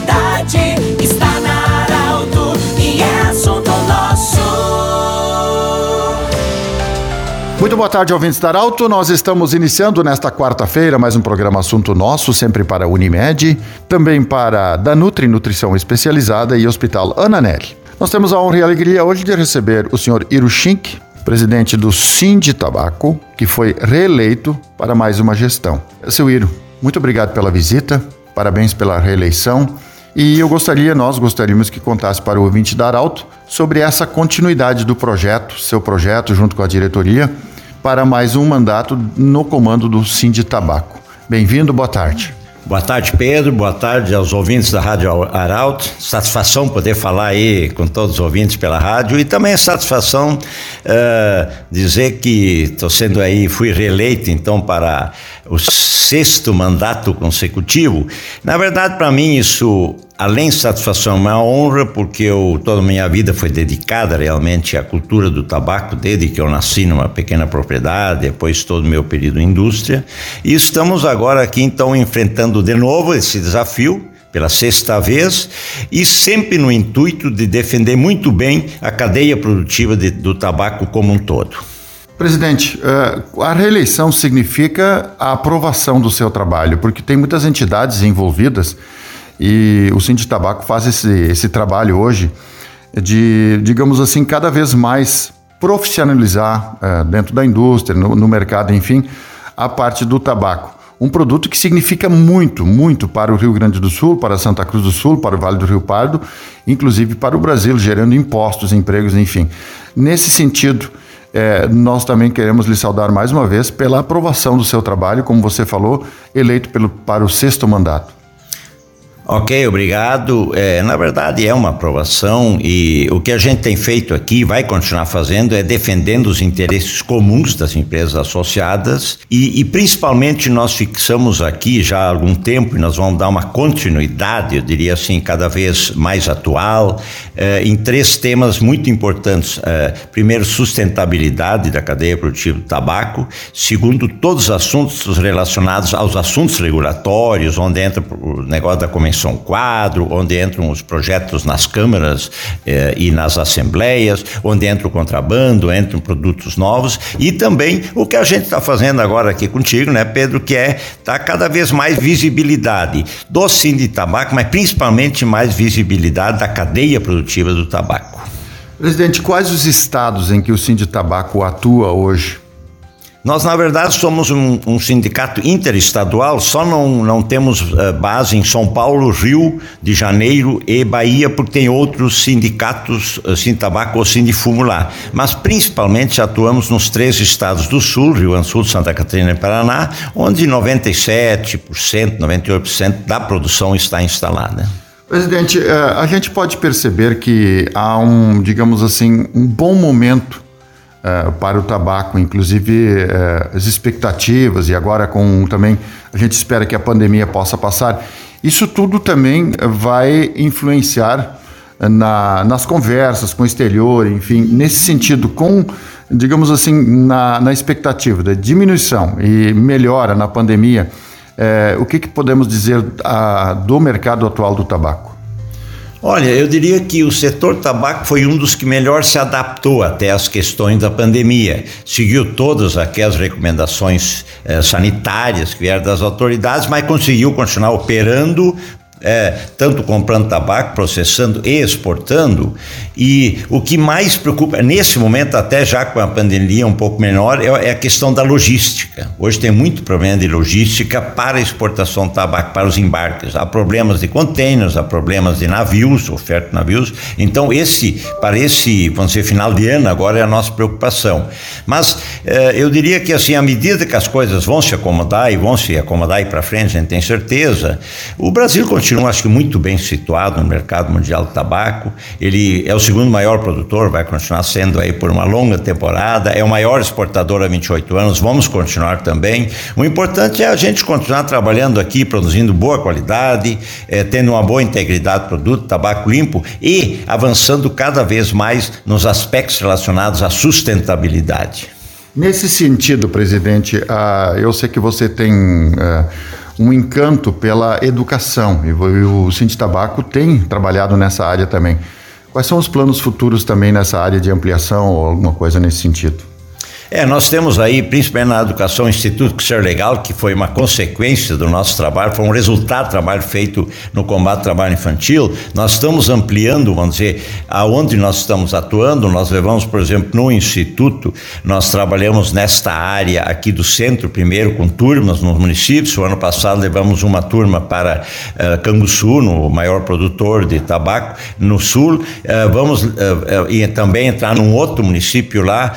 verdade está na Arauto e é assunto nosso. Muito boa tarde, ouvintes da Arauto. Nós estamos iniciando nesta quarta-feira mais um programa Assunto Nosso, sempre para a Unimed, também para Danutri Nutrição Especializada e Hospital Ana Nelly. Nós temos a honra e a alegria hoje de receber o senhor Irushink, presidente do Sindi Tabaco, que foi reeleito para mais uma gestão. Seu Iro, muito obrigado pela visita, parabéns pela reeleição e eu gostaria, nós gostaríamos que contasse para o ouvinte da Arauto sobre essa continuidade do projeto, seu projeto junto com a diretoria, para mais um mandato no comando do Sind Tabaco. Bem-vindo, boa tarde. Boa tarde, Pedro. Boa tarde aos ouvintes da Rádio Arauto. Satisfação poder falar aí com todos os ouvintes pela rádio e também é satisfação uh, dizer que estou sendo aí, fui reeleito então para o sexto mandato consecutivo. Na verdade, para mim isso além de satisfação, é uma honra, porque eu, toda a minha vida foi dedicada realmente à cultura do tabaco, desde que eu nasci numa pequena propriedade, depois todo o meu período em indústria. E estamos agora aqui, então, enfrentando de novo esse desafio, pela sexta vez, e sempre no intuito de defender muito bem a cadeia produtiva de, do tabaco como um todo. Presidente, eh, a reeleição significa a aprovação do seu trabalho, porque tem muitas entidades envolvidas e o Cindy Tabaco faz esse, esse trabalho hoje de, digamos assim, cada vez mais profissionalizar é, dentro da indústria, no, no mercado, enfim, a parte do tabaco. Um produto que significa muito, muito para o Rio Grande do Sul, para Santa Cruz do Sul, para o Vale do Rio Pardo, inclusive para o Brasil, gerando impostos, empregos, enfim. Nesse sentido, é, nós também queremos lhe saudar mais uma vez pela aprovação do seu trabalho, como você falou, eleito pelo, para o sexto mandato. Ok, obrigado. É, na verdade, é uma aprovação e o que a gente tem feito aqui, vai continuar fazendo, é defendendo os interesses comuns das empresas associadas e, e principalmente nós fixamos aqui já há algum tempo e nós vamos dar uma continuidade, eu diria assim, cada vez mais atual, é, em três temas muito importantes. É, primeiro, sustentabilidade da cadeia produtiva do tabaco. Segundo, todos os assuntos relacionados aos assuntos regulatórios, onde entra o negócio da convenção Comissão Quadro, onde entram os projetos nas câmaras eh, e nas assembleias, onde entra o contrabando, entram produtos novos e também o que a gente está fazendo agora aqui contigo, né, Pedro, que é tá cada vez mais visibilidade do sim de tabaco, mas principalmente mais visibilidade da cadeia produtiva do tabaco. Presidente, quais os estados em que o Sim de Tabaco atua hoje? Nós, na verdade, somos um, um, sindicato interestadual, só não, não temos uh, base em São Paulo, Rio de Janeiro e Bahia, porque tem outros sindicatos, uh, Sintabaco ou Sindifumo lá. Mas principalmente atuamos nos três estados do Sul, Rio Grande do Sul, Santa Catarina e Paraná, onde 97%, 98% da produção está instalada. Presidente, uh, a gente pode perceber que há um, digamos assim, um bom momento uh, para o tabaco, inclusive uh, as expectativas e agora com também a gente espera que a pandemia possa passar. Isso tudo também vai influenciar na, nas conversas com o exterior, enfim, nesse sentido, com, digamos assim, na, na expectativa da diminuição e melhora na pandemia, o que, que podemos dizer do mercado atual do tabaco? Olha, eu diria que o setor tabaco foi um dos que melhor se adaptou até às questões da pandemia. Seguiu todas aquelas recomendações eh, sanitárias que vieram das autoridades, mas conseguiu continuar operando é, tanto comprando tabaco, processando e exportando. E o que mais preocupa, nesse momento, até já com a pandemia um pouco menor, é, é a questão da logística. Hoje tem muito problema de logística para a exportação de tabaco, para os embarques. Há problemas de containers, há problemas de navios, oferta de navios. Então, esse, para esse, vamos dizer, final de ano, agora é a nossa preocupação. Mas é, eu diria que, assim, à medida que as coisas vão se acomodar e vão se acomodar aí para frente, a gente tem certeza, o Brasil continua continua, acho que, muito bem situado no mercado mundial do tabaco. Ele é o segundo maior produtor, vai continuar sendo aí por uma longa temporada, é o maior exportador há 28 anos, vamos continuar também. O importante é a gente continuar trabalhando aqui, produzindo boa qualidade, é, tendo uma boa integridade do produto, tabaco limpo e avançando cada vez mais nos aspectos relacionados à sustentabilidade. Nesse sentido, presidente, uh, eu sei que você tem. Uh, um encanto pela educação e o Cinti Tabaco tem trabalhado nessa área também. Quais são os planos futuros também nessa área de ampliação ou alguma coisa nesse sentido? É, nós temos aí, principalmente na educação, o Instituto Ser Legal, que foi uma consequência do nosso trabalho, foi um resultado do trabalho feito no combate ao trabalho infantil. Nós estamos ampliando, vamos dizer, aonde nós estamos atuando. Nós levamos, por exemplo, no Instituto, nós trabalhamos nesta área aqui do centro, primeiro com turmas nos municípios. O ano passado levamos uma turma para uh, Canguçu, no maior produtor de tabaco, no sul. Uh, vamos uh, e também entrar num outro município lá.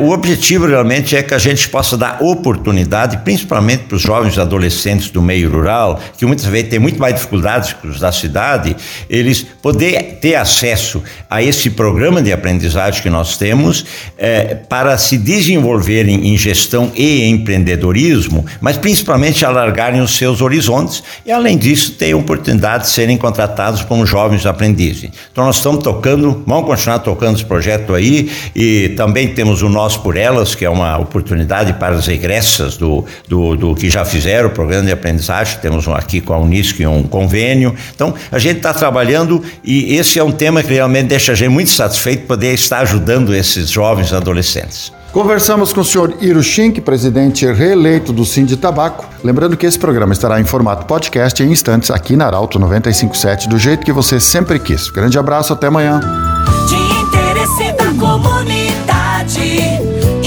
o objetivo realmente é que a gente possa dar oportunidade, principalmente para os jovens adolescentes do meio rural, que muitas vezes têm muito mais dificuldades que os da cidade, eles poder ter acesso a esse programa de aprendizagem que nós temos é, para se desenvolverem em gestão e empreendedorismo, mas principalmente alargarem os seus horizontes e, além disso, ter oportunidade de serem contratados como jovens aprendizes. Então, nós estamos tocando, vamos continuar tocando esse projeto aí e também temos o Nós por Elas, que é uma oportunidade para as egressas do, do, do que já fizeram o programa de aprendizagem. Temos aqui com a Unisc um convênio. Então, a gente está trabalhando e esse é um tema que realmente deixa a gente muito satisfeito poder estar ajudando esses jovens adolescentes. Conversamos com o senhor Iro Schink, presidente reeleito do Sind Tabaco. Lembrando que esse programa estará em formato podcast em instantes aqui na Arauto 957, do jeito que você sempre quis. Grande abraço, até amanhã. De interesse da comunidade,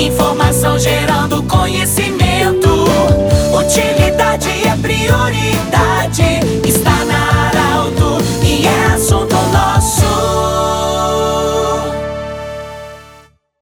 informação gerando